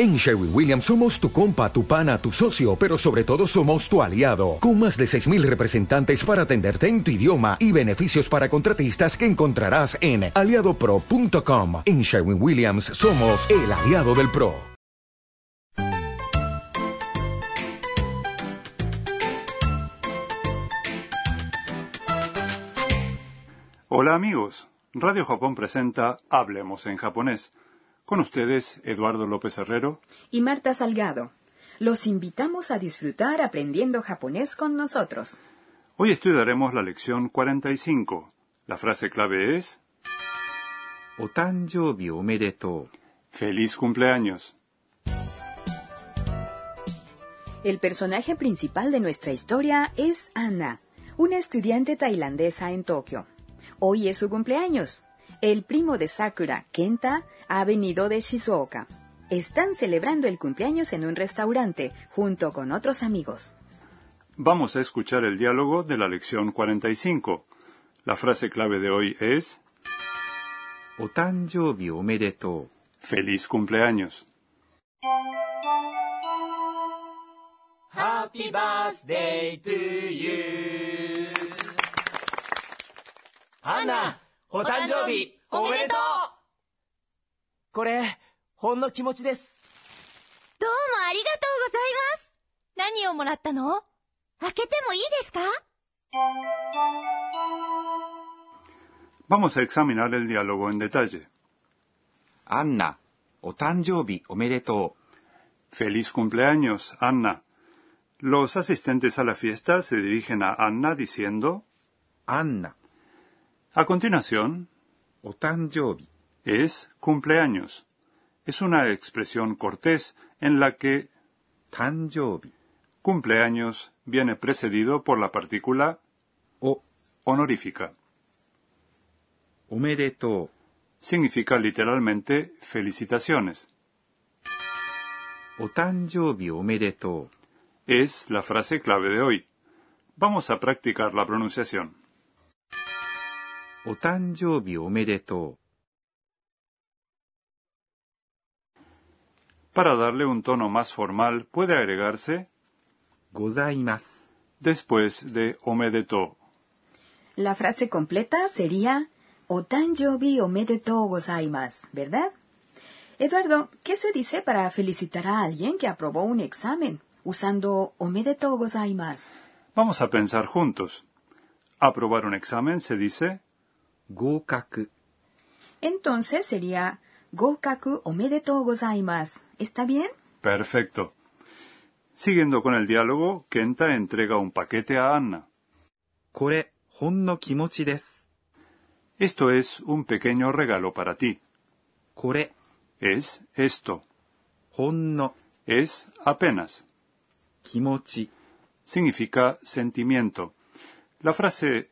En Sherwin Williams somos tu compa, tu pana, tu socio, pero sobre todo somos tu aliado, con más de 6.000 representantes para atenderte en tu idioma y beneficios para contratistas que encontrarás en aliadopro.com. En Sherwin Williams somos el aliado del PRO. Hola amigos, Radio Japón presenta Hablemos en japonés. Con ustedes, Eduardo López Herrero y Marta Salgado. Los invitamos a disfrutar aprendiendo japonés con nosotros. Hoy estudiaremos la lección 45. La frase clave es Otanjoubi omedetou. Feliz cumpleaños. El personaje principal de nuestra historia es Anna, una estudiante tailandesa en Tokio. Hoy es su cumpleaños. El primo de Sakura, Kenta, ha venido de Shizuoka. Están celebrando el cumpleaños en un restaurante junto con otros amigos. Vamos a escuchar el diálogo de la lección 45. La frase clave de hoy es お誕生日おめでとう。 Feliz cumpleaños. Happy birthday to you アンナお誕生日おめでとう これほんの気持ちですどうもありがとうございます。何をもらったの開けてもいいですか Vamos a examinar el diálogo en detalle. アンナ、お誕生日おめでと Feliz cumpleaños, Anna. Los asistentes a la fiesta se dirigen a Anna diciendo う。アンナ、 A continuación, お誕生日 es cumpleaños. Es una expresión cortés en la que tanjobi cumpleaños viene precedido por la partícula o honorífica. Omedeto significa literalmente felicitaciones. Otanjobi omedeto es la frase clave de hoy. Vamos a practicar la pronunciación. Otanjobi omedeto Para darle un tono más formal puede agregarse う。ございます。 después de omedeto. La frase completa sería Otanjobi omedetou gozaimasu, ¿verdad? Eduardo, ¿qué se dice para felicitar a alguien que aprobó un examen usando omedetou gozaimasu? Vamos a pensar juntos. Aprobar un examen se dice 合格。 Entonces sería Gokaku omedetou gozaimasu. ¿Está bien? Perfecto. Siguiendo con el diálogo, Kenta entrega un paquete a Anna. Kore, kimochi. Esto es un pequeño regalo para ti. Kore es esto. Es apenas. Kimochi significa sentimiento. La frase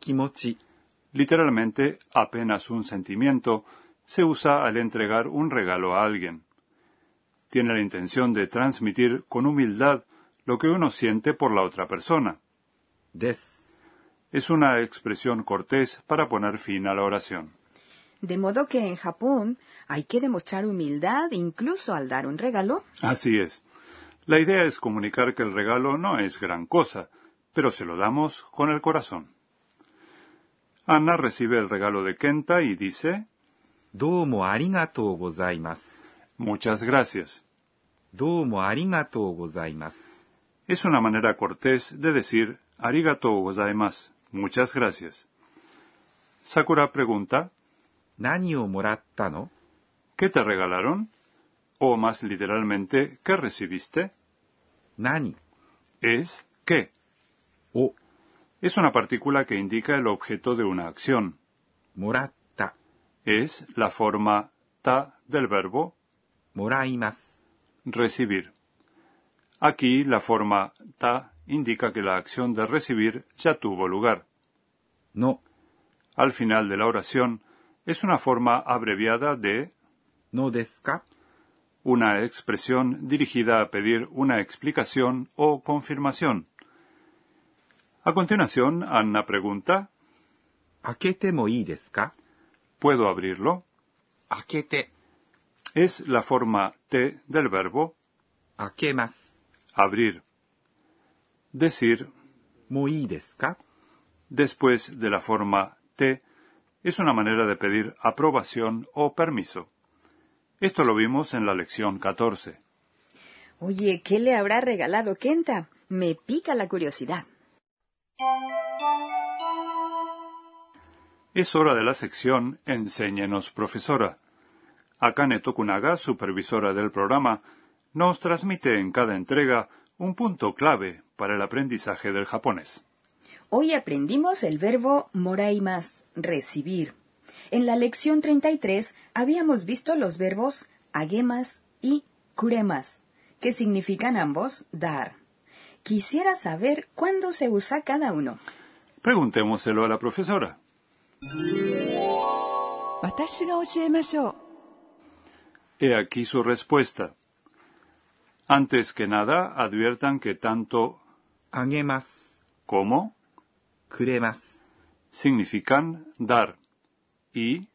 kimochi literalmente apenas un sentimiento se usa al entregar un regalo a alguien. Tiene la intención de transmitir con humildad lo que uno siente por la otra persona. です。Es una expresión cortés para poner fin a la oración. De modo que en Japón hay que demostrar humildad incluso al dar un regalo. Así es. La idea es comunicar que el regalo no es gran cosa, pero se lo damos con el corazón. Anna recibe el regalo de Kenta y dice どうもありがとうございます。 Muchas gracias. どうもありがとうございます。 Es una manera cortés de decir arigato gozaimasu. Muchas gracias. Sakura pregunta 何をもらったの ¿Qué te regalaron? O más literalmente, ¿qué recibiste? 何 Es ¿qué? を Es una partícula que indica el objeto de una acción. もらった。 es la forma ta del verbo moraimas, recibir. Aquí la forma ta indica que la acción de recibir ya tuvo lugar. No. Al final de la oración es una forma abreviada de no desca, una expresión dirigida a pedir una explicación o confirmación. A continuación, Anna pregunta ¿A qué te moí desca? ¿Puedo abrirlo? Akete. Es la forma te del verbo akemas. Abrir. Decir. Muy Después de la forma te es una manera de pedir aprobación o permiso. Esto lo vimos en la lección 14. Oye, ¿qué le habrá regalado Kenta? Me pica la curiosidad. Es hora de la sección Enséñenos, profesora. Akane Tokunaga, supervisora del programa, nos transmite en cada entrega un punto clave para el aprendizaje del japonés. Hoy aprendimos el verbo moraimas, recibir. En la lección 33 habíamos visto los verbos agemas y kuremas, que significan ambos dar. Quisiera saber cuándo se usa cada uno. Preguntémoselo a la profesora. He aquí su respuesta. Antes que nada, adviertan que tanto como significan dar y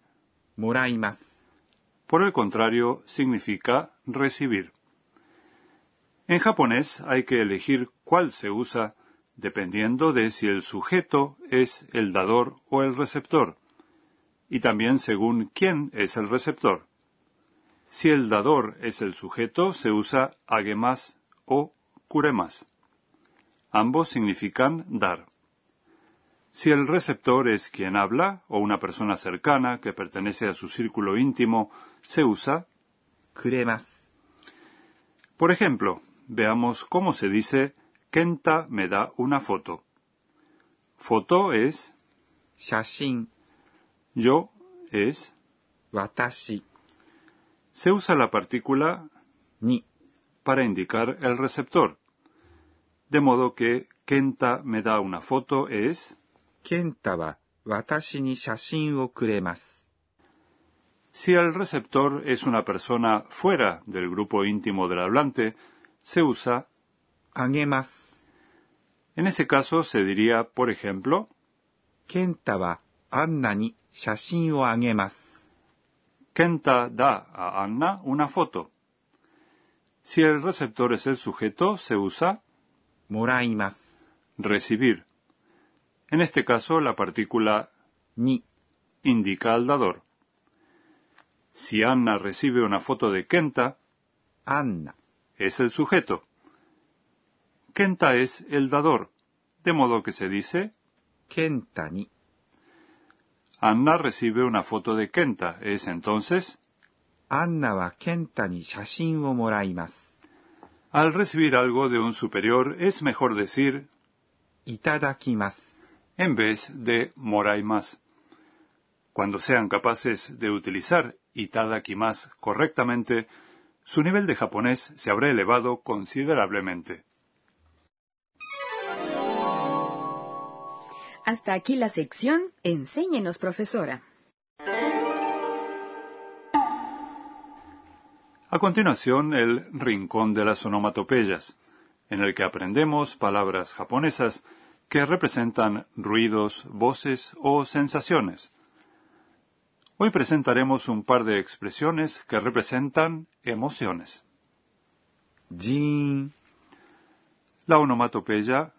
por el contrario significa recibir. En japonés hay que elegir cuál se usa dependiendo de si el sujeto es el dador o el receptor, y también según quién es el receptor. Si el dador es el sujeto, se usa agemas o CUREMAS. Ambos significan dar. Si el receptor es quien habla o una persona cercana que pertenece a su círculo íntimo, se usa Curemas. Por ejemplo, veamos cómo se dice Kenta me da una foto. Foto es 写真。 yo es. 私 Se usa la partícula に para indicar el receptor. De modo que Kenta me da una foto es 健太は私に写真をくれます。 si el receptor es una persona fuera del grupo íntimo del hablante, se usa あげます。 en ese caso se diría, por ejemplo, Kenta da a Anna una foto. Si el receptor es el sujeto, se usa moraimasu. Recibir. En este caso, la partícula ni indica al dador. Si Anna recibe una foto de Kenta, Anna es el sujeto. Kenta es el dador, de modo que se dice Kenta ni. Anna recibe una foto de Kenta. Es entonces Anna wa Kenta ni shashin wo moraimasu. Al recibir algo de un superior es mejor decir itadakimasu en vez de moraimasu. Cuando sean capaces de utilizar itadakimasu correctamente, su nivel de japonés se habrá elevado considerablemente. Hasta aquí la sección Enséñenos, profesora. A continuación, el Rincón de las Onomatopeyas, en el que aprendemos palabras japonesas que representan ruidos, voces o sensaciones. Hoy presentaremos un par de expresiones que representan emociones. Jin. La onomatopeya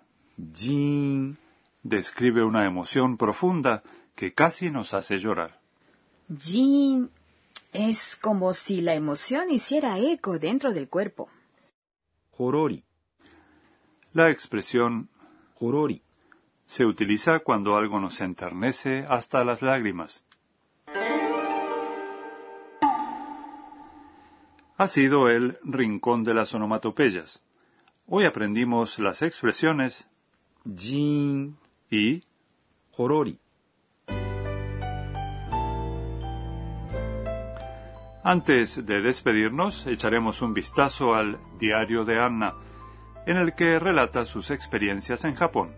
Jin describe una emoción profunda que casi nos hace llorar. Jean, es como si la emoción hiciera eco dentro del cuerpo. Horori. La expresión horori se utiliza cuando algo nos enternece hasta las lágrimas. Ha sido el rincón de las onomatopeyas. Hoy aprendimos las expresiones jin y ほろり、 Antes de despedirnos, echaremos un vistazo al diario de Anna, en el que relata sus experiencias en Japón.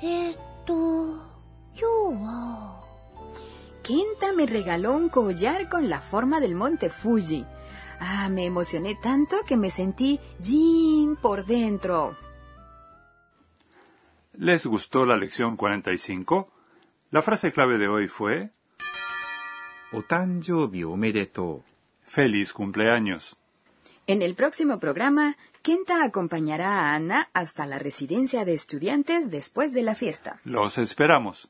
えーっと、今日は、 Kenta me regaló un collar con la forma del monte Fuji. Ah, me emocioné tanto que me sentí Jin por dentro. ¿Les gustó la lección 45? La frase clave de hoy fue Feliz cumpleaños. En el próximo programa, Kenta acompañará a Ana hasta la residencia de estudiantes después de la fiesta. Los esperamos.